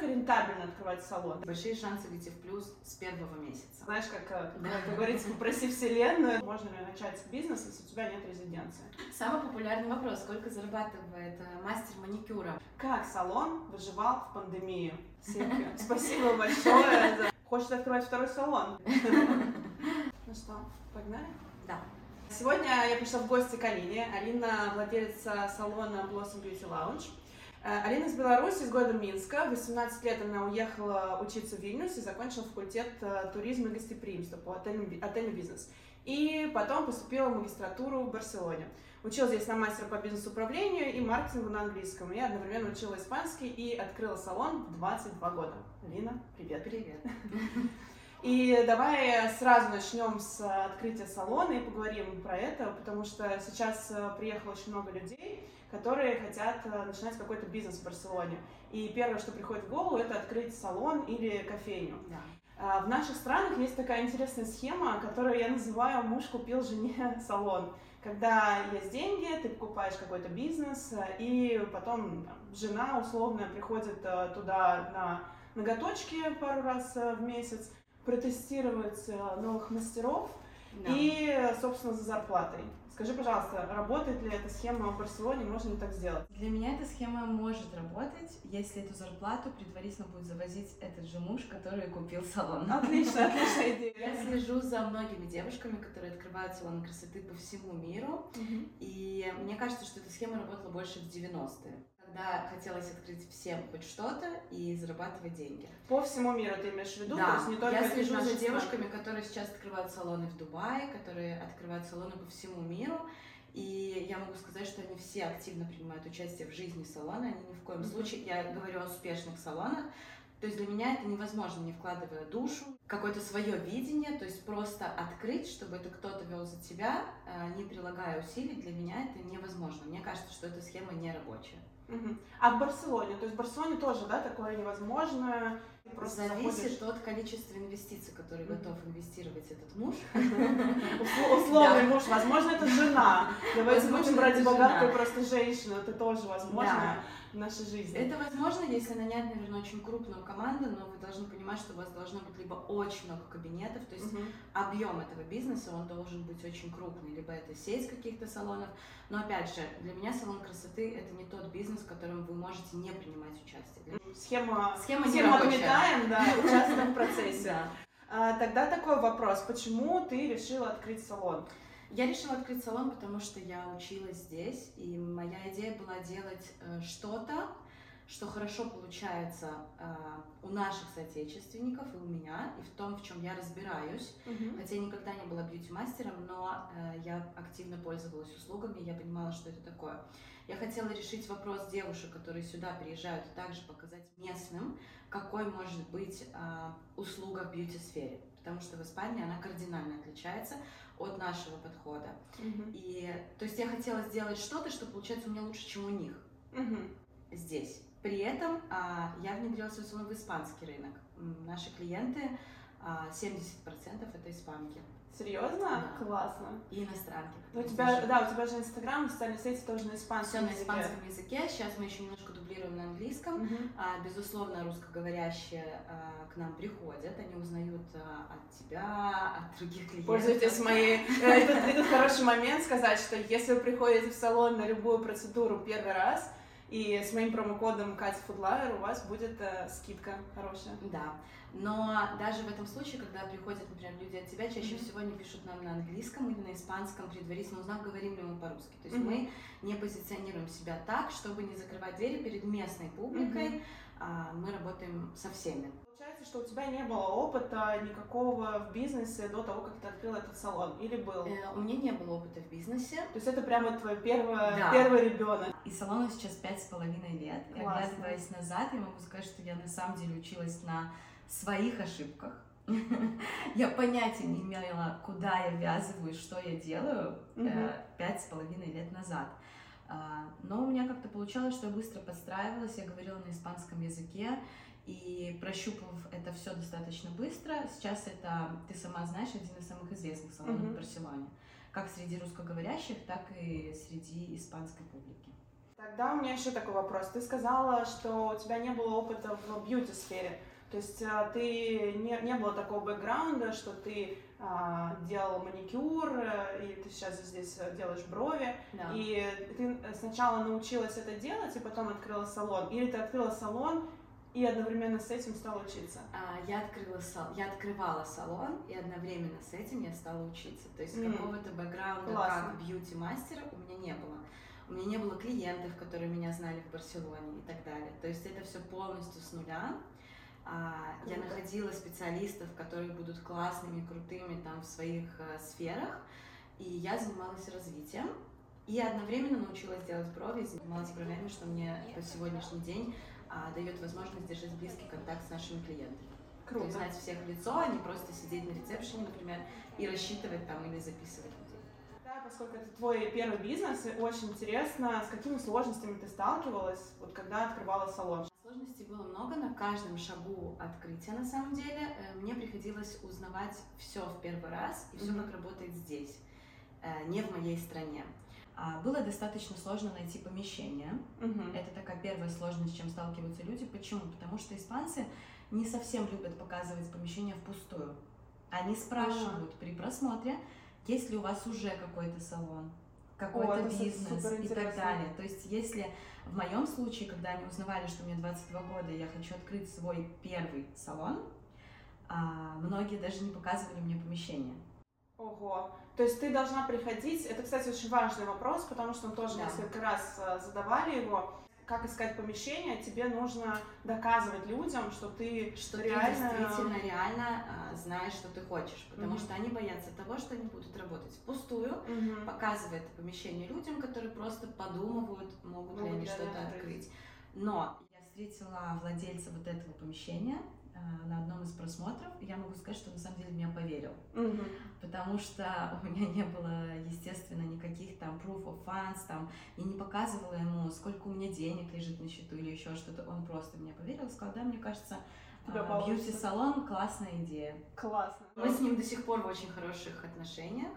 насколько рентабельно открывать салон? Большие шансы выйти в плюс с первого месяца. Знаешь, как, э, как говорится, попроси вселенную. Можно ли начать бизнес, если у тебя нет резиденции? Самый популярный вопрос. Сколько зарабатывает э, мастер маникюра? Как салон выживал в пандемию? Спасибо большое. Хочет открывать второй салон? Ну что, погнали? Да. Сегодня я пришла в гости к Алине. Алина владелица салона Blossom Beauty Lounge. Э, Алина из Беларуси, из города Минска. В 18 лет она уехала учиться в Вильнюс и закончила факультет э, туризма и гостеприимства по отельный, отельный бизнес. И потом поступила в магистратуру в Барселоне. Училась здесь на мастера по бизнес-управлению и маркетингу на английском. И одновременно учила испанский и открыла салон в 22 года. Алина, привет. Привет. И давай сразу начнем с открытия салона и поговорим про это, потому что сейчас э, приехало очень много людей, которые хотят э, начинать какой-то бизнес в Барселоне. И первое, что приходит в голову, это открыть салон или кофейню. Да. А, в наших странах есть такая интересная схема, которую я называю «муж купил жене салон». Когда есть деньги, ты покупаешь какой-то бизнес, э, и потом там, жена условно приходит туда на ноготочки пару раз в месяц, протестировать э, новых мастеров да. и, собственно, за зарплатой. Скажи, пожалуйста, работает ли эта схема в Барселоне, можно ли так сделать? Для меня эта схема может работать, если эту зарплату предварительно будет завозить этот же муж, который купил салон. Отлично, отличная идея. Я слежу за многими девушками, которые открывают салоны красоты по всему миру, и мне кажется, что эта схема работала больше в 90-е когда хотелось открыть всем хоть что-то и зарабатывать деньги. По всему миру ты имеешь в виду? Да, То есть не только я слежу за девушками, которые сейчас открывают салоны в Дубае, которые открывают салоны по всему миру. И я могу сказать, что они все активно принимают участие в жизни салона. Они ни в коем mm-hmm. случае, я говорю о успешных салонах, то есть для меня это невозможно, не вкладывая душу, какое-то свое видение, то есть просто открыть, чтобы это кто-то вел за тебя, а, не прилагая усилий, для меня это невозможно. Мне кажется, что эта схема не рабочая. Угу. А в Барселоне? То есть в Барселоне тоже, да, такое невозможно? Просто Зависит заходишь... от количества инвестиций, которые mm-hmm. готов инвестировать этот муж. Условный муж, возможно, это жена. Давайте будем брать богатую просто женщину, это тоже возможно в нашей жизни. Это возможно, если нанять, наверное, очень крупную команду, но вы должны понимать, что у вас должно быть либо очень много кабинетов, то есть объем этого бизнеса, он должен быть очень крупный, либо это сеть каких-то салонов. Но опять же, для меня салон красоты это не тот бизнес, в котором вы можете не принимать участие. Схема, схема, схема отметаем, да, участвуем в процессе. А, тогда такой вопрос, почему ты решила открыть салон? Я решила открыть салон, потому что я училась здесь, и моя идея была делать э, что-то, что хорошо получается э, у наших соотечественников и у меня, и в том, в чем я разбираюсь. Uh-huh. Хотя я никогда не была бьюти-мастером, но э, я активно пользовалась услугами, я понимала, что это такое. Я хотела решить вопрос девушек, которые сюда приезжают, и также показать местным, какой может быть э, услуга в бьюти-сфере. Потому что в Испании она кардинально отличается от нашего подхода. Uh-huh. И то есть я хотела сделать что-то, что получается у меня лучше, чем у них uh-huh. здесь. При этом а, я внедрила свой салон в испанский рынок. Наши клиенты а, 70% это испанки. Серьезно? Да. Классно. И иностранки. У тебя, да, у тебя же Инстаграм, социальные сети тоже на испанском Все на испанском языке. Сейчас мы еще немножко дублируем на английском. Uh-huh. А, безусловно, русскоговорящие а, к нам приходят, они узнают а, от тебя, от других клиентов. Пользуйтесь моей... Э, этот хороший момент сказать, что если вы приходите в салон на любую процедуру первый раз, и с моим промокодом Катя Фудлайер у вас будет э, скидка хорошая. Да. Но даже в этом случае, когда приходят, например, люди от тебя, чаще mm-hmm. всего они пишут нам на английском или на испанском, предварительно узнав, говорим ли мы по-русски. То есть mm-hmm. мы не позиционируем себя так, чтобы не закрывать двери перед местной публикой. Mm-hmm. А, мы работаем со всеми получается, что у тебя не было опыта никакого в бизнесе до того, как ты открыл этот салон? Или был? Э, у меня не было опыта в бизнесе. То есть это прямо твой первый, да. первый ребенок. И салону сейчас пять с половиной лет. И оглядываясь назад, я могу сказать, что я на самом деле училась на своих ошибках. Я понятия не имела, куда я ввязываюсь, что я делаю э, пять с половиной лет назад. А, но у меня как-то получалось, что я быстро подстраивалась, я говорила на испанском языке, и прощупав это все достаточно быстро, сейчас это, ты сама знаешь, один из самых известных салонов mm-hmm. в Барселоне, как среди русскоговорящих, так и среди испанской публики. Тогда у меня еще такой вопрос. Ты сказала, что у тебя не было опыта в бьюти-сфере. То есть а, ты не, не было такого бэкграунда, что ты а, делал маникюр, э, и ты сейчас здесь делаешь брови, Да. и ты сначала научилась это делать, и потом открыла салон. Или ты открыла салон и одновременно с этим стала учиться. А, Я открыла сал- я открывала салон, и одновременно с этим я стала учиться. То есть М. какого-то бэкграунда Классно. как бьюти-мастера у меня не было. У меня не было клиентов, которые меня знали в Барселоне и так далее. То есть это все полностью с нуля. А, Я находила специалистов, которые будут классными, крутыми там в своих э, сферах, и я занималась развитием. И одновременно научилась делать брови, занималась бровями, что мне по сегодняшний день а, дает возможность держать близкий контакт с нашими клиентами. То Круто. есть знать всех в лицо, а не просто сидеть на ресепшене, например, и рассчитывать там или записывать людей. Да, поскольку это твой первый бизнес, и очень интересно, с какими сложностями ты сталкивалась, вот когда открывала салон. Сложностей было много на каждом шагу открытия, на самом деле. Э, Мне приходилось узнавать все в первый раз и все, как работает здесь, э, не в моей стране. А, Было достаточно сложно найти помещение. Мгм. Это такая первая сложность, с чем сталкиваются люди. Почему? Потому что испанцы не совсем любят показывать помещение впустую. Они спрашивают при просмотре, есть ли у вас уже какой-то салон, какой-то су- бизнес и так далее. То есть если в моем случае, когда они узнавали, что мне 22 года, и я хочу открыть свой первый салон, а, многие даже не показывали мне помещение. Ого. То есть ты должна приходить, это, кстати, очень важный вопрос, потому что мы тоже Да. несколько раз э, задавали его, как искать помещение, тебе нужно доказывать людям, что ты Что реально... ты действительно реально а, знаешь, что ты хочешь. Потому Мгм. что они боятся того, что они будут работать впустую, Мгм. показывает помещение людям, которые просто подумывают, могут ли Могут они ли что-то открыть. Но я встретила владельца вот этого помещения на одном из просмотров, я могу сказать, что на самом деле меня поверил. Мгм. Потому что у меня не было, естественно, никаких там proof of funds, там, я не показывала ему, сколько у меня денег лежит на счету или еще что-то. Он просто мне поверил, сказал, да, мне кажется, тебя а, получится». бьюти-салон классная идея. Классно. Мы с ним до сих пор в очень хороших отношениях.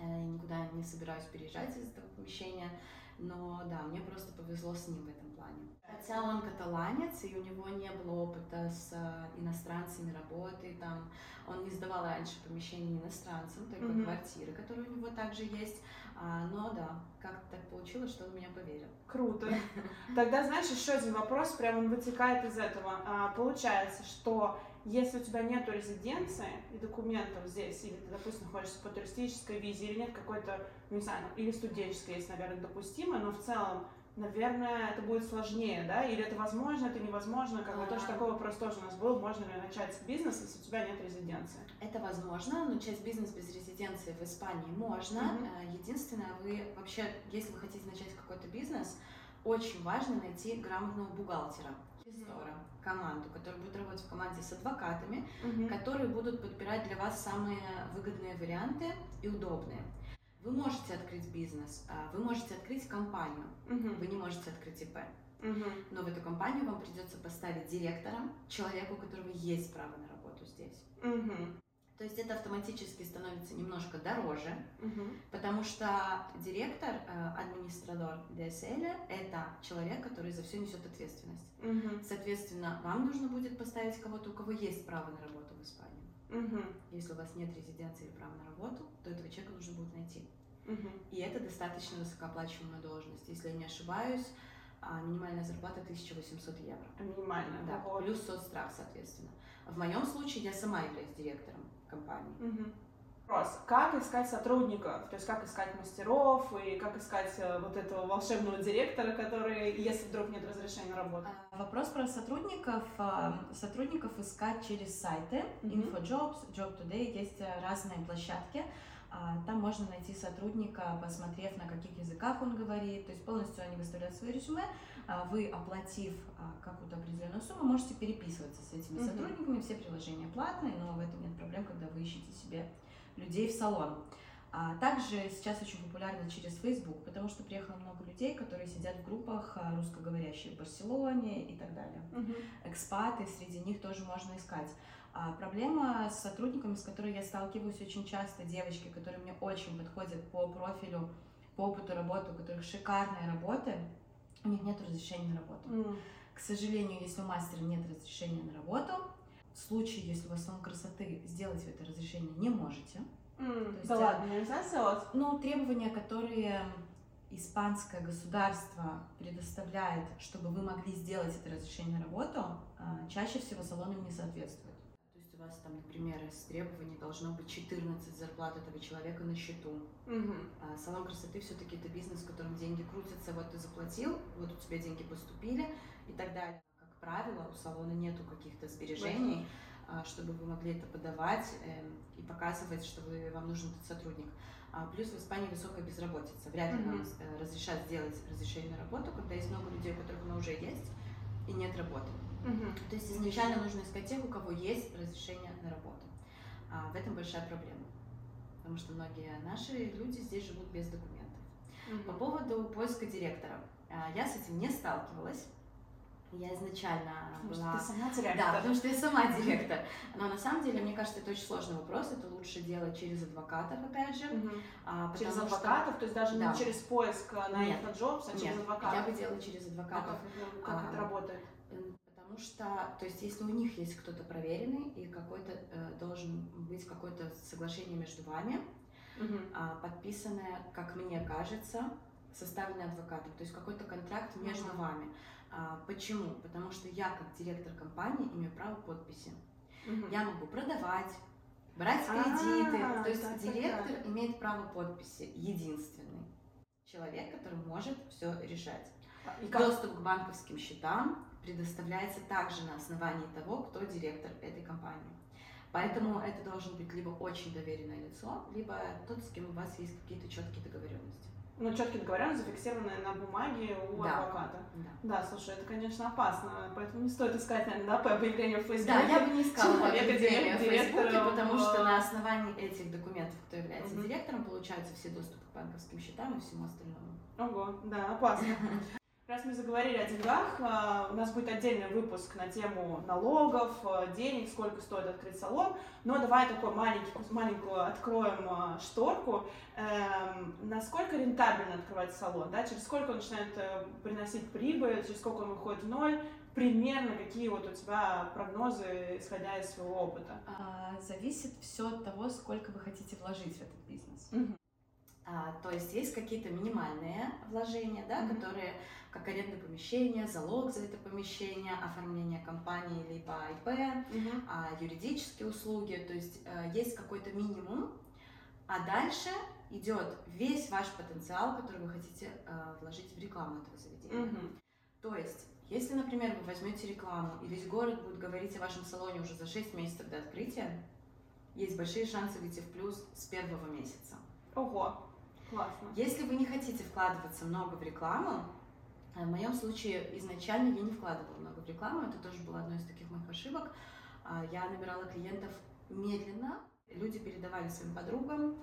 Э, Я никуда не собираюсь переезжать из этого помещения. Но да, мне просто повезло с ним в этом плане. Хотя он каталанец, и у него не было опыта с э, иностранцами работы, там, он не сдавал раньше помещение иностранцам, только Мгм. квартиры, которые у него также есть. А, но да, как-то так получилось, что он меня поверил. Круто. Тогда, знаешь, еще один вопрос, прям он вытекает из этого. А, получается, что если у тебя нет резиденции и документов здесь, или ты, допустим, находишься по туристической визе, или нет какой-то, не знаю, или студенческой есть, наверное, допустимо, но в целом, наверное, это будет сложнее, да? Или это возможно, это невозможно, как бы тоже А. такой вопрос тоже у нас был, можно ли начать бизнес, если у тебя нет резиденции? Это возможно, начать бизнес без резиденции в Испании можно. Э, Единственное, вы вообще, если вы хотите начать какой-то бизнес, очень важно найти грамотного бухгалтера, инвестора, команду, которая будет работать в команде с адвокатами, которые будут подбирать для вас самые выгодные варианты и удобные. Вы можете открыть бизнес, а, вы можете открыть компанию, Мгм. вы не можете открыть ИП. Мгм. Но в эту компанию вам придется поставить директором, человеку, у которого есть право на работу здесь. Мгм. То есть это автоматически становится немножко дороже, Мгм. потому что директор, э, администратор DSL, это человек, который за все несет ответственность. Мгм. Соответственно, вам нужно будет поставить кого-то, у кого есть право на работу в Испании. Мгм. Если у вас нет резиденции или права на работу, то этого человека нужно будет найти. Мгм. И это достаточно высокооплачиваемая должность. Если я не ошибаюсь, а, минимальная зарплата 1800 евро. Минимально, Да, Ого. плюс соцстрах, соответственно. В моем случае я сама являюсь директором компании. Мгм. Вопрос. Как искать сотрудников? То есть как искать мастеров и как искать э, вот этого волшебного директора, который, если вдруг нет разрешения на работу? А, Вопрос про сотрудников. а, Сотрудников искать через сайты. InfoJobs, Job Today. Есть э, разные площадки. А, Там можно найти сотрудника, посмотрев, на каких языках он говорит. То есть полностью они выставляют свои резюме. Вы, оплатив какую-то определенную сумму, можете переписываться с этими сотрудниками. Все приложения платные, но в этом нет проблем, когда вы ищете себе людей в салон. А также сейчас очень популярно через Facebook, потому что приехало много людей, которые сидят в группах а, русскоговорящие в Барселоне и так далее. Мгм. Экспаты, среди них тоже можно искать. А проблема с сотрудниками, с которой я сталкиваюсь очень часто, девочки, которые мне очень подходят по профилю, по опыту работы, у которых шикарные работы, у них нет разрешения на работу. М. К сожалению, если у мастера нет разрешения на работу, в случае, если у вас салон красоты, сделать вы это разрешение не можете. М, есть, Да а- ладно, нельзя сделать? Но требования, которые испанское государство предоставляет, чтобы вы могли сделать это разрешение на работу, а, чаще всего салонам не соответствует. То есть у вас там, например, из требований должно быть 14 зарплат этого человека на счету. Мгм. А салон красоты все-таки это бизнес, в котором деньги крутятся, вот ты заплатил, вот у тебя деньги поступили и так далее. Правило, у салона нету каких-то сбережений, а, чтобы вы могли это подавать эм, и показывать, что вы, вам нужен этот сотрудник. А, Плюс в Испании высокая безработица. Вряд ли нам э, разрешат сделать разрешение на работу, когда есть много людей, у которых оно уже есть, и нет работы. Мгм. То есть изначально нужно искать тех, у кого есть разрешение на работу. А в этом большая проблема. Потому что многие наши люди здесь живут без документов. По Мгм. поводу поиска директора. а, Я с этим не сталкивалась. Я изначально Потому что была... ты сама директор. Да, потому что я сама директор. Но на самом деле, мне кажется, это очень сложный вопрос. Это лучше делать через адвокатов, опять же. А, Через потому что- адвокатов, то есть даже Да. не через поиск э, на Нет. InfoJobs, а через Нет, адвокатов. я бы делала через А адвокатов. как, это- как А, это работает? М, Потому что, то есть, если у них есть кто-то проверенный и какой-то э, должен быть какое-то соглашение между вами, а, подписанное, как мне кажется, составленное адвокатом, то есть какой-то контракт между Мгм. вами. А, почему? Потому что я, как директор компании, имею право подписи. Мгм. Я могу продавать, брать А, кредиты. То есть так, директор имеет право подписи, единственный человек, который может все решать. И как? Доступ к банковским счетам предоставляется также на основании того, кто директор этой компании. Поэтому это должен быть либо очень доверенное лицо, либо тот, с кем у вас есть какие-то четкие договоренности. Ну, четкие договоренности, зафиксированные на бумаге у Да. адвоката. Да. Да, слушай, это, конечно, опасно, поэтому не стоит искать, наверное, да, по объявлению в Фейсбуке. Да, я бы не искала Человека, объявления в Фейсбуке, потому что на основании этих документов, кто является Мгм. директором, получаются все доступы к банковским счетам и всему остальному. Ого, да, опасно. Раз мы заговорили о деньгах, а, у нас будет отдельный выпуск на тему налогов, а, денег, сколько стоит открыть салон. Но давай такой маленький, маленькую откроем а, шторку. Эм, насколько рентабельно открывать салон? Да? Через сколько он начинает э, приносить прибыль, через сколько он выходит в ноль? Примерно какие вот у тебя прогнозы, исходя из своего опыта? А, зависит все от того, сколько вы хотите вложить в этот бизнес. Мгм. А, то есть есть какие-то минимальные вложения, да, Мгм. которые как аренда помещения, залог за это помещение, оформление компании либо ИП, Мгм. а, юридические услуги, то есть э, есть какой-то минимум, а дальше идет весь ваш потенциал, который вы хотите э, вложить в рекламу этого заведения. Мгм. То есть, если, например, вы возьмете рекламу, и весь город будет говорить о вашем салоне уже за 6 месяцев до открытия, есть большие шансы выйти в плюс с первого месяца. Ого, классно. Если вы не хотите вкладываться много в рекламу, а в моем случае изначально я не вкладывала много в рекламу, это тоже было одной из таких моих ошибок. А, Я набирала клиентов медленно, люди передавали своим подругам,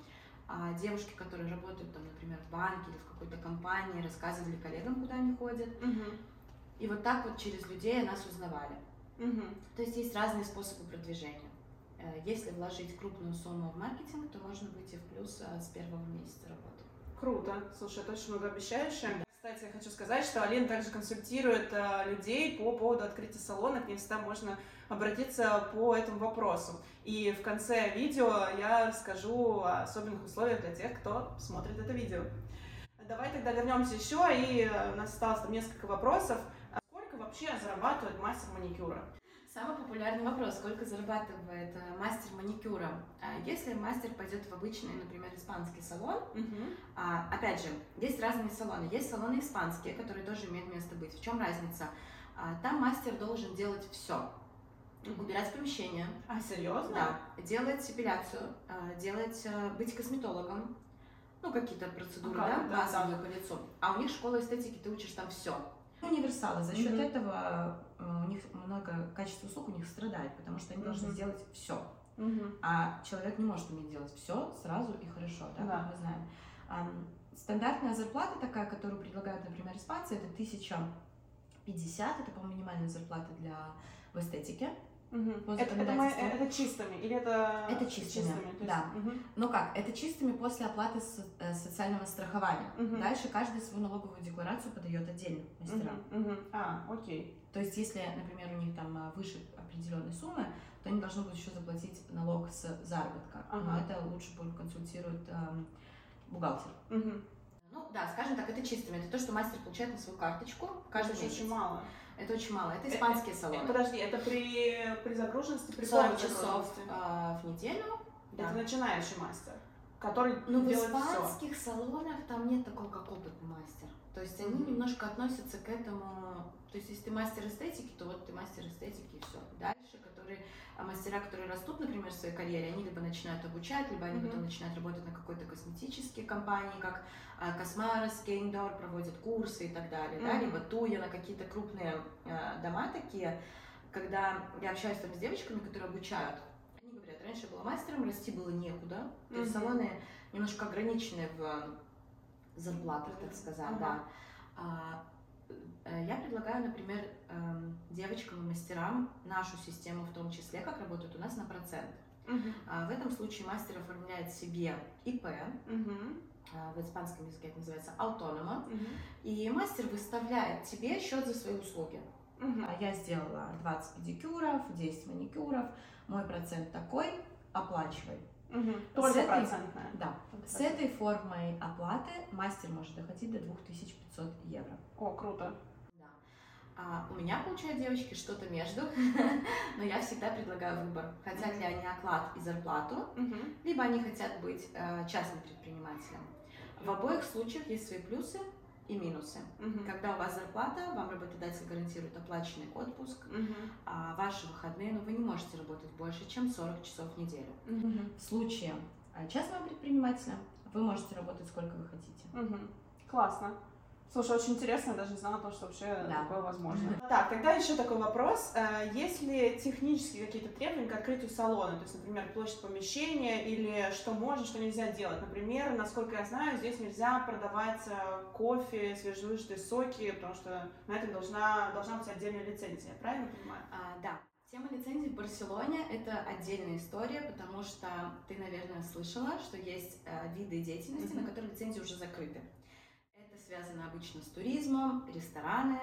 а девушки, которые работают, там, например, в банке или в какой-то компании, рассказывали коллегам, куда они ходят. Мгм. И вот так вот через людей нас узнавали. Мгм. То есть есть разные способы продвижения. Э, Если вложить крупную сумму в маркетинг, то можно выйти в плюс э, с первого месяца работы. Круто. Слушай, это очень многообещающе. Кстати, я хочу сказать, что Алина также консультирует э, людей по поводу открытия салона. К ней всегда можно обратиться по этому вопросу. И в конце видео я расскажу о особенных условиях для тех, кто смотрит это видео. Давай тогда вернемся еще, и э, у нас осталось там несколько вопросов. А Сколько вообще зарабатывает мастер маникюра? Самый популярный вопрос, сколько зарабатывает э, мастер маникюра? А Если мастер пойдет в обычный, например, испанский салон, Мгм. а, опять же, есть разные салоны. Есть салоны испанские, которые тоже имеют место быть. В чем разница? А, Там мастер должен делать все. Убирать помещение, А, серьезно? Да, делать эпиляцию, а, делать, а, быть косметологом, ну, какие-то процедуры, Ну, да, да, базовые по лицу. А у них школа эстетики, ты учишь там все. Универсалы. За счет Мгм. этого э, у них много качество услуг у них страдает, потому что они должны Мгм. сделать все. Мгм. А человек не может уметь делать все сразу и хорошо, да, Да. как мы знаем. Стандартная зарплата такая, которую предлагают, например, испанцы, это 1050, это, по-моему, минимальная зарплата для в эстетике. По Это, это, законодательству. это чистыми или это Это чистыми, то есть- да. Мгм. Ну как, это чистыми после оплаты со- э, социального страхования. Мгм. Дальше каждый свою налоговую декларацию подает отдельно мастерам. Мгм. Мгм. А, окей. То есть, если, например, у них там а, выше определенной суммы, то они должны будут еще заплатить налог с заработка. Но Ага. это лучше консультирует эм, бухгалтер. Мгм. Ну да, скажем так, это чистыми. Это то, что мастер получает на свою карточку каждый Это месяц. очень мало. Это очень мало. Это Э, испанские Э, салоны. Подожди, это при, при загруженности, при 40 полной часов а, в неделю. Это Да. начинающий мастер, который Но в делает все. испанских салонах там нет такого, как опытный мастер. То есть они немножко относятся к этому. То есть если ты мастер эстетики, то вот ты мастер эстетики и все. Дальше, которые а мастера, которые растут, например, в своей карьере, они либо начинают обучать, либо они Мгм. потом начинают работать на какой-то косметической компании, как а, Космарос, Кейндор, проводят курсы и так далее, да, Мгм. либо Туя на какие-то крупные а, дома такие, когда я общаюсь там с девочками, которые обучают, они говорят, раньше я была мастером, расти было некуда, то есть салоны немножко ограничены в зарплатах, так сказать, Ага. да. Э, я предлагаю, например, эм, девочкам и мастерам нашу систему, в том числе, как работает у нас на процент. А, В этом случае мастер оформляет себе ИП, Мгм. а, в испанском языке это называется автонома, Мгм. и мастер выставляет тебе счет за свои услуги. А Я сделала 20 педикюров, 10 маникюров, мой процент такой, оплачивай. С Только этой- процентная. Да. Только С этой формой оплаты мастер может доходить до 2500 евро. О, круто. Да. А у меня получают девочки что-то между, но я всегда предлагаю выбор. Хотят ли они оклад и зарплату, либо они хотят быть э, частным предпринимателем. В обоих случаях есть свои плюсы и минусы. Мгм. Когда у вас зарплата, вам работодатель гарантирует оплаченный отпуск, Мгм. а ваши выходные, но вы не можете работать больше, чем 40 часов в неделю. Мгм. В случае э, частного предпринимателя вы можете работать сколько вы хотите. Мгм. Классно. Слушай, очень интересно, я даже не знала, то, что вообще Да. такое возможно. Так, тогда еще такой вопрос. Э, Есть ли технические какие-то требования к открытию салона? То есть, например, площадь помещения или что можно, что нельзя делать? Например, насколько я знаю, здесь нельзя продавать э, кофе, свежевыжатые соки, потому что на это должна, должна быть отдельная лицензия, правильно понимаю? А, да. Тема лицензии в Барселоне – это отдельная история, потому что ты, наверное, слышала, что есть э, виды деятельности, Мгм. на которые лицензии уже закрыты. Это связано обычно с туризмом, рестораны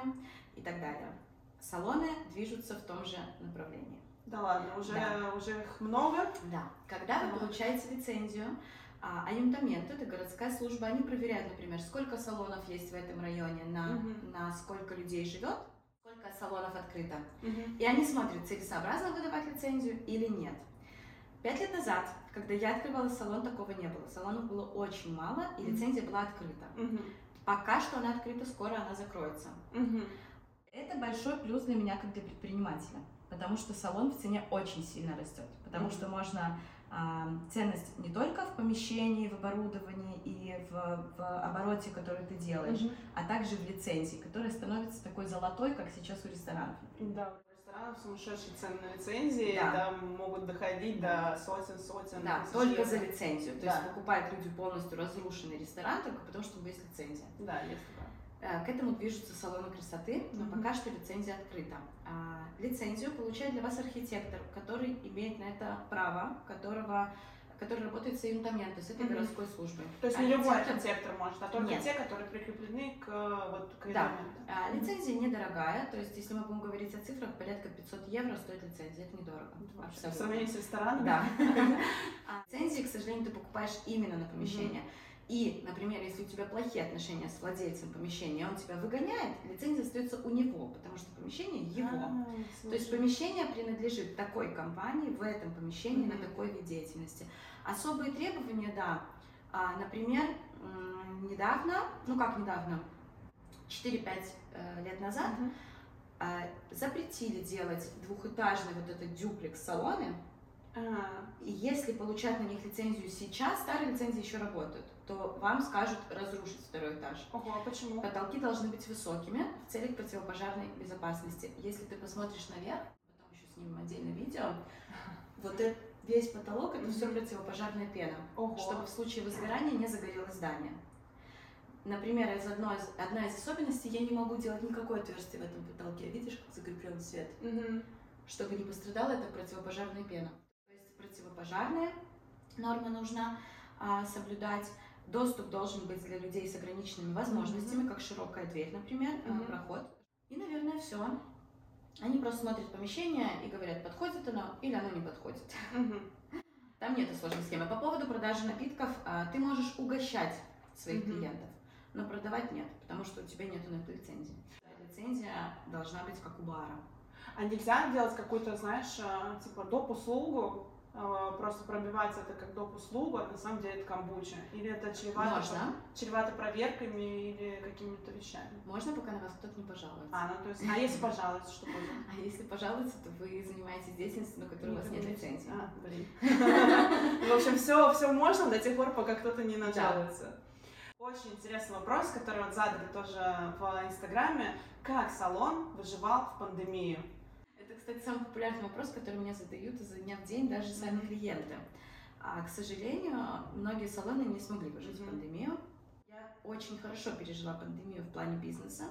и так далее. Салоны движутся в том же направлении. Да ладно, уже, Да. уже их много. Да. Когда вы получаете лицензию, а, Аюнтамент, это городская служба, они проверяют, например, сколько салонов есть в этом районе, на, Мгм. на сколько людей живет, сколько салонов открыто. Мгм. И они смотрят, целесообразно выдавать лицензию или нет. Пять лет назад, когда я открывала салон, такого не было. Салонов было очень мало, и лицензия была открыта. Мгм. Пока что она открыта, скоро она закроется. Мгм. Это большой плюс для меня, как для предпринимателя, потому что салон в цене очень сильно растет, потому Мгм. что можно а, ценность не только в помещении, в оборудовании и в, в обороте, который ты делаешь, Мгм. а также в лицензии, которая становится такой золотой, как сейчас у ресторанов. Да, ресторанов сумасшедшие цены на лицензии, Да. там могут доходить до сотен, сотен. Да, тысяч только за лицензию. То Да. есть покупают люди полностью разрушенный ресторан только потому, что у него есть лицензия. Да, есть такое. Э, К этому движутся салоны красоты, но Мгм. пока что лицензия открыта. А, Лицензию получает для вас архитектор, который имеет на это право, которого, который работает с Аюнтаменту, с этой Мгм. городской службой. То есть не любой Архитектор- архитектор может, а только Нет. те, которые прикреплены к э, вот к Да. А, Лицензия недорогая, то есть если мы будем говорить о цифрах, порядка 500 евро стоит лицензия, это недорого. В Абсолютно. сравнении с рестораном. Да. А лицензии, к сожалению, ты покупаешь именно на помещение. И, например, если у тебя плохие отношения с владельцем помещения, он тебя выгоняет, лицензия остается у него, потому что помещение его. А, То есть помещение принадлежит такой компании в этом помещении Мгм. на такой вид деятельности. Особые требования, да. А, Например, недавно, ну как недавно, 4-5 э, лет назад а, запретили делать двухэтажный вот этот дюплекс салоны. А, И если получать на них лицензию сейчас, старые лицензии еще работают, то вам скажут разрушить второй этаж. Ого, а почему? Потолки должны быть высокими в целях противопожарной безопасности. Если ты посмотришь наверх, потом еще снимем отдельное видео, вот этот весь потолок это все Мгм. противопожарная пена, Ого. чтобы в случае возгорания не загорелось здание. Например, из одной одна из особенностей, я не могу делать никакое отверстие в этом потолке. Видишь, как закреплен свет? Мгм. чтобы не пострадала эта противопожарная пена. Противопожарная норма нужно а, соблюдать. Доступ должен быть для людей с ограниченными возможностями, mm-hmm. как широкая дверь, например, mm-hmm. проход. И, наверное, все. Они просто смотрят помещение и говорят, подходит оно или оно не подходит. Mm-hmm. Там нет сложной схемы. По поводу продажи напитков, а, ты можешь угощать своих mm-hmm. клиентов, но продавать нет, потому что у тебя нет на это лицензии. Лицензия должна быть как у бара. А нельзя делать какую-то, знаешь, а, типа доп. услугу, а, просто пробивать это как доп. услугу, а на самом деле это камбуча? Или это чревато, Можно. чревато проверками или какими-то вещами? Можно, пока на вас кто-то не пожалуется. А, ну то есть, а если пожалуется, что будет? А если пожалуется, то вы занимаетесь деятельностью, на которой у вас нет лицензии. А, блин. В общем, все, все можно до тех пор, пока кто-то не нажалуется. Очень интересный вопрос, который вот задали тоже в Инстаграме. Как салон выживал в пандемию? Кстати, самый популярный вопрос, который меня задают изо дня в день даже сами клиенты. А, к сожалению, многие салоны не смогли выжить mm-hmm. пандемию. Я очень хорошо пережила пандемию в плане бизнеса.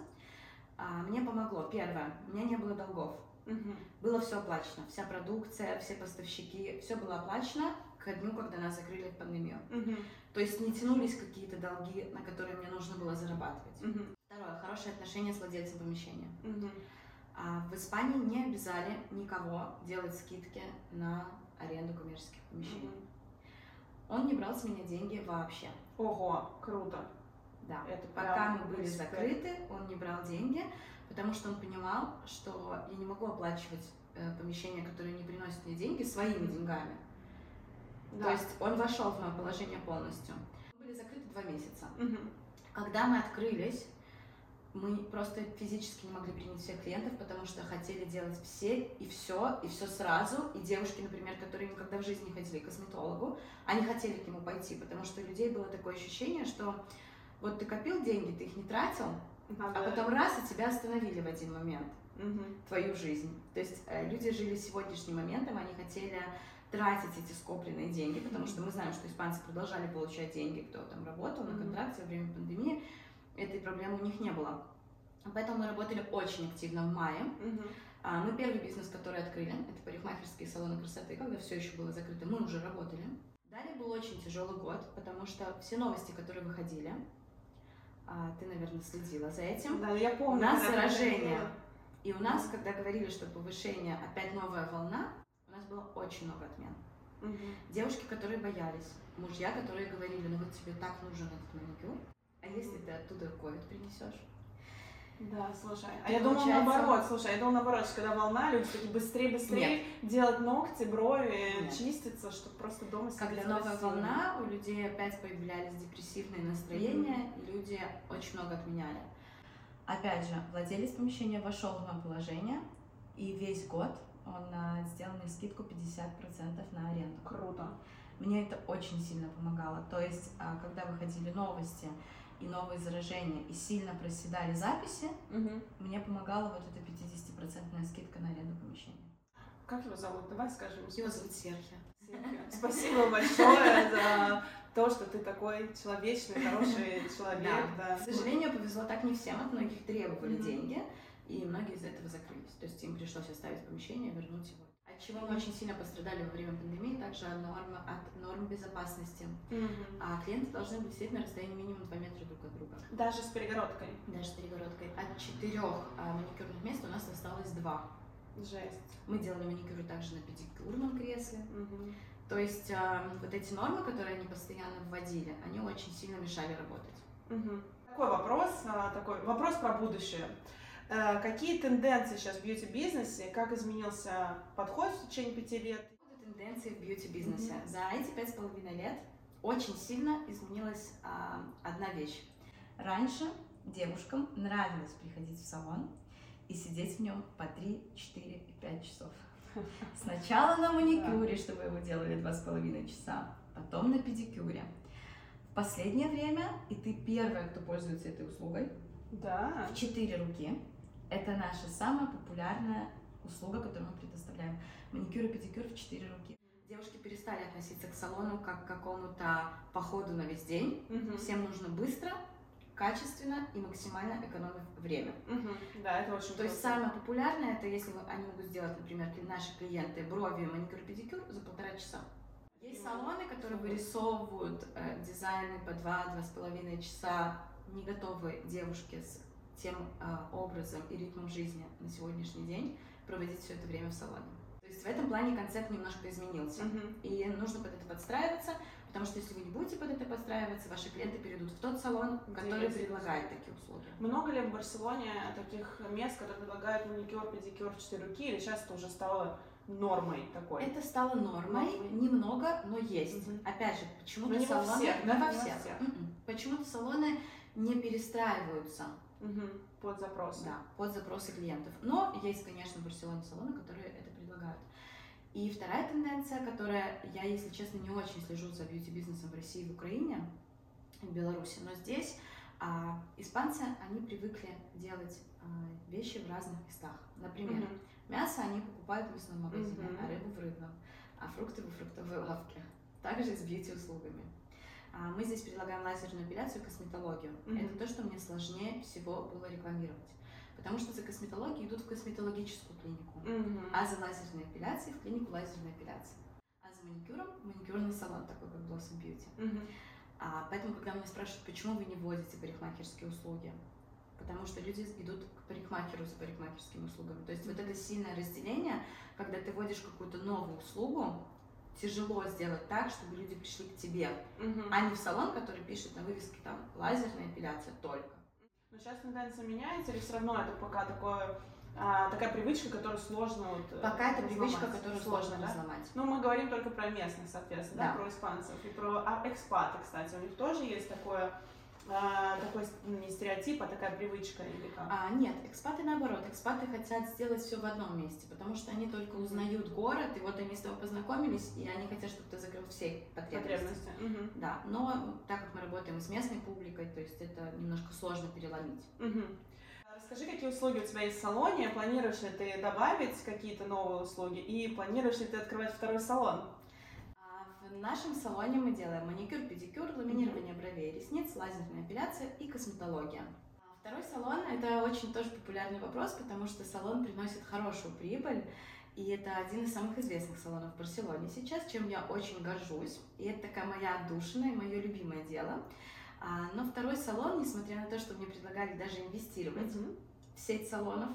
А, мне помогло. Первое, у меня не было долгов. Mm-hmm. Было все оплачено. Вся продукция, все поставщики, все было оплачено к дню, когда нас закрыли в пандемию. Mm-hmm. То есть не тянулись какие-то долги, на которые мне нужно было зарабатывать. Mm-hmm. Второе, хорошее отношение с владельцем помещения. Mm-hmm. А в Испании не обязали никого делать скидки на аренду коммерческих помещений. Mm-hmm. Он не брал с меня деньги вообще. Ого, круто. Да. Это Пока мы были респект. закрыты, он не брал деньги, потому что он понимал, что я не могу оплачивать э, помещения, которые не приносят мне деньги, своими деньгами. Да. То есть он вошел в мое положение полностью. Мы были закрыты два месяца. Угу. Когда мы открылись, мы просто физически не могли принять всех клиентов, потому что хотели делать все и все, и все сразу. И девушки, например, которые никогда в жизни не ходили к косметологу, они хотели к нему пойти, потому что у людей было такое ощущение, что вот ты копил деньги, ты их не тратил, а, а потом раз и тебя остановили в один момент угу. твою жизнь. То есть э, люди жили сегодняшним моментом, они хотели тратить эти скопленные деньги, потому что мы знаем, что испанцы продолжали получать деньги, кто там работал на контракте во время пандемии, этой проблемы у них не было. Поэтому мы работали очень активно в мае. Угу. Мы первый бизнес, который открыли, это парикмахерские салоны красоты, когда все еще было закрыто, мы уже работали. Далее был очень тяжелый год, потому что все новости, которые выходили, а, ты, наверное, следила за этим. Да, я помню. У нас заражение. И у нас, когда говорили, что повышение, опять новая волна, у нас было очень много отмен. Угу. Девушки, которые боялись, мужья, которые говорили, ну вот тебе так нужен этот маникюр, а если ты оттуда ковид принесешь? Да, слушай. А я думала наоборот, слушай, я думала наоборот, что когда волна, люди такие быстрее, быстрее делать ногти, брови, Нет. чиститься, чтобы просто дома сидеть. Когда новая волна, у людей опять появлялись депрессивные настроения, mm-hmm. люди очень много отменяли. Опять же, владелец помещения вошел в мое положение, и весь год он а, сделал мне скидку 50% на аренду. Круто. Мне это очень сильно помогало. То есть, а, когда выходили новости, и новые заражения, и сильно проседали записи, угу. мне помогала вот эта 50% скидка на аренду помещения. Как его зовут? Давай скажем. Его зовут Серхи. Спасибо большое за то, что ты такой человечный, хороший человек. Да. Да. К сожалению, повезло так не всем, от многих требовали mm-hmm. деньги, и многие из этого закрылись. То есть им пришлось оставить помещение и вернуть его от чего мы очень сильно пострадали во время пандемии, также от норм, от безопасности. Mm-hmm. А клиенты должны быть сидеть на расстоянии минимум 2 метра друг от друга. Даже с перегородкой? Даже с перегородкой. От четырех а, маникюрных мест у нас осталось два. Жесть. Мы делали маникюры также на педикюрном кресле. Mm-hmm. То есть а, вот эти нормы, которые они постоянно вводили, они очень сильно мешали работать. Mm-hmm. Такой вопрос, а, такой вопрос про будущее. Э, какие тенденции сейчас в бьюти-бизнесе? Как изменился подход в течение пяти лет? Тенденции в бьюти-бизнесе. Mm-hmm. За эти пять с половиной лет очень сильно изменилась а, одна вещь. Раньше девушкам нравилось приходить в салон и сидеть в нем по 3, 4 и 5 часов. Сначала на маникюре, чтобы его делали два с половиной часа, потом на педикюре. В последнее время, и ты первая, кто пользуется этой услугой, да. в четыре руки, это наша самая популярная услуга, которую мы предоставляем. Маникюр и педикюр в четыре руки. Девушки перестали относиться к салону как к какому-то походу на весь день. Угу. Всем нужно быстро, качественно и максимально экономив время. Мгм. Да, это очень То есть круто. самое популярное, это если они могут сделать, например, наши клиенты брови, маникюр, педикюр за полтора часа. Есть салоны, которые вырисовывают э, дизайны по два-два с половиной часа, не готовы девушки с тем э, образом и ритмом жизни на сегодняшний день проводить все это время в салоне. В этом плане концепт немножко изменился. Мгм. И нужно под это подстраиваться, потому что если вы не будете под это подстраиваться, ваши клиенты перейдут в тот салон, Где который есть предлагает такие услуги. Много ли в Барселоне таких мест, которые предлагают маникюр, педикюр четыре руки, или сейчас это уже стало нормой такой? Это стало нормой, Нормой. немного, но есть. Мгм. Опять же, почему-то не во салоны... всех, да? не во всех. Почему-то салоны не перестраиваются Мгм. Под запросы. да, под запросы клиентов. Но есть, конечно, в Барселоне салоны, которые это предлагают. И вторая тенденция, которая я, если честно, не очень слежу за бьюти-бизнесом в России и в Украине, в Беларуси, но здесь а, испанцы, они привыкли делать а, вещи в разных местах. Например, Мгм. Мясо они покупают в мясном магазине, Мгм. а рыбу в рыбном, а фрукты во фруктовой лавке. Также с бьюти-услугами. А, Мы здесь предлагаем лазерную эпиляцию и косметологию. Мгм. Это то, что мне сложнее всего было рекламировать. Потому что за косметологией идут в косметологическую клинику, Мгм. а за лазерной эпиляцией в клинику лазерной эпиляции. А за маникюром маникюрный салон, такой как Blossom Beauty. Мгм. А, поэтому, когда меня спрашивают, почему вы не вводите парикмахерские услуги, потому что люди идут к парикмахеру за парикмахерскими услугами. То есть вот это сильное разделение, когда ты вводишь какую-то новую услугу, тяжело сделать так, чтобы люди пришли к тебе, Мгм. а не в салон, который пишет на вывеске там лазерная эпиляция только. Но сейчас тенденция меняется, или все равно это пока такое, а, такая привычка, которую сложно вот, э, Пока это привычка, взломать? которую сложно да? разломать. Ну, мы говорим только про местных, соответственно, да, Да. про испанцев и про а, экспаты, кстати. У них тоже есть такое, а, такой ну, не стереотип, а такая привычка или как? А, нет, экспаты наоборот. Экспаты хотят сделать все в одном месте, потому что они только узнают город, и вот они с тобой познакомились, и они хотят, чтобы ты закрыл все потребности. Потребности. Мгм. Да, но так как мы работаем с местной публикой, то есть это немножко сложно переломить. А Расскажи, какие услуги у тебя есть в салоне, планируешь ли ты добавить какие-то новые услуги и планируешь ли ты открывать второй салон? В нашем салоне мы делаем маникюр, педикюр, ламинирование бровей, ресниц, лазерная эпиляция и косметология. А Второй салон – это очень тоже популярный вопрос, потому что салон приносит хорошую прибыль, и это один из самых известных салонов в Барселоне сейчас, чем я очень горжусь. И это такая моя отдушина и мое любимое дело. А, Но второй салон, несмотря на то, что мне предлагали даже инвестировать Мгм. в сеть салонов,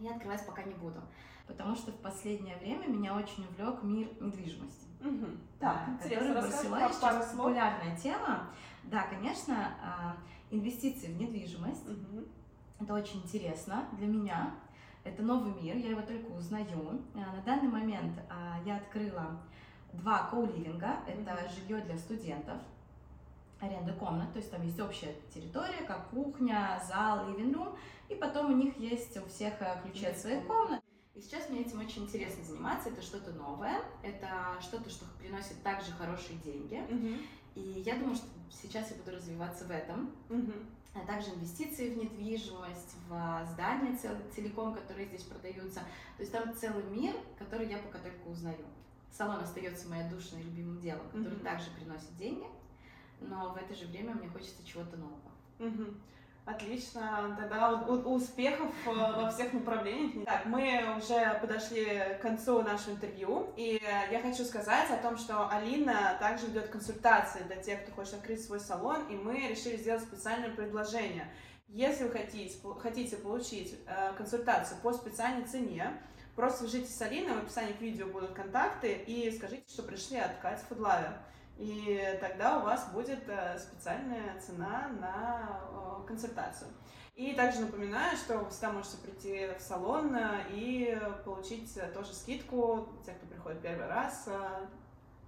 я открывать пока не буду. Потому что в последнее время меня очень увлек мир недвижимости. Да, Так, который интересно, расскажи пару- сейчас слов. популярная тема. Да, конечно, а, инвестиции в недвижимость. Мгм. Это очень интересно для меня. Это новый мир, я его только узнаю. А, На данный момент а, я открыла два коуливинга. Это Мгм. жилье для студентов, аренда комнат, то есть там есть общая территория, как кухня, зал, ливинг-рум, и потом у них есть у всех э, ключи от своих комнат. И сейчас мне этим очень интересно заниматься, это что-то новое, это что-то, что приносит также хорошие деньги. Мгм. И я думаю, что сейчас я буду развиваться в этом Мгм. а также инвестиции в недвижимость, в здания цел- целиком, которые здесь продаются. То есть там целый мир, который я пока только узнаю. Салон остается моим душным и любимым делом, который Мгм. также приносит деньги, но в это же время мне хочется чего-то нового. Мгм. Отлично, тогда успехов э, во всех направлениях. Так, мы уже подошли к концу нашего интервью, и я хочу сказать о том, что Алина также ведет консультации для тех, кто хочет открыть свой салон, и мы решили сделать специальное предложение. Если вы хотите, хотите получить э, консультацию по специальной цене, просто свяжитесь с Алиной, в описании к видео будут контакты, и скажите, что пришли от Кати Фудлаве. И тогда у вас будет э, специальная цена на э, консультацию. И также напоминаю, что вы всегда можете прийти в салон э, и получить тоже скидку, те, кто приходит первый раз,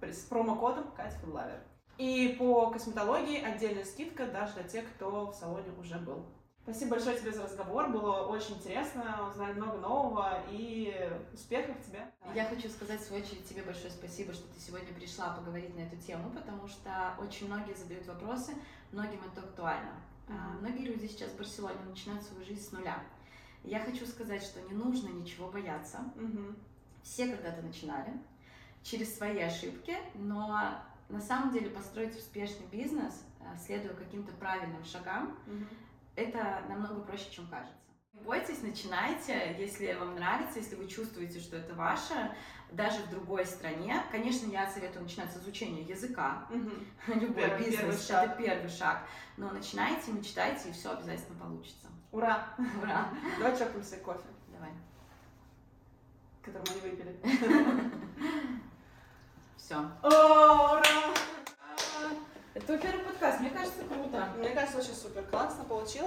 с промокодом Катя Фудлавер. И по косметологии отдельная скидка даже для тех, кто в салоне уже был. Спасибо большое тебе за разговор, было очень интересно, узнали много нового и успехов тебе. Я хочу сказать, в свою очередь, тебе большое спасибо, что ты сегодня пришла поговорить на эту тему, потому что очень многие задают вопросы, многим это актуально. Мгм. Многие люди сейчас в Барселоне начинают свою жизнь с нуля. Я хочу сказать, что не нужно ничего бояться. Мгм. Все когда-то начинали через свои ошибки, но На самом деле построить успешный бизнес, э, следуя каким-то правильным шагам, Мгм. Это намного проще, чем кажется. Не бойтесь, начинайте, если вам нравится, если вы чувствуете, что это ваше, даже в другой стране. Конечно, я советую начинать с изучения языка. Мгм. Любой Первый- бизнес первый это шаг. первый шаг. Но начинайте, мечтайте, и все обязательно получится. Ура! Ура! Давай чокнемся кофе, Давай. который мы не выпили. Все. Ура! Это первый подкаст, мне кажется, круто. Мне кажется, очень супер классно получилось.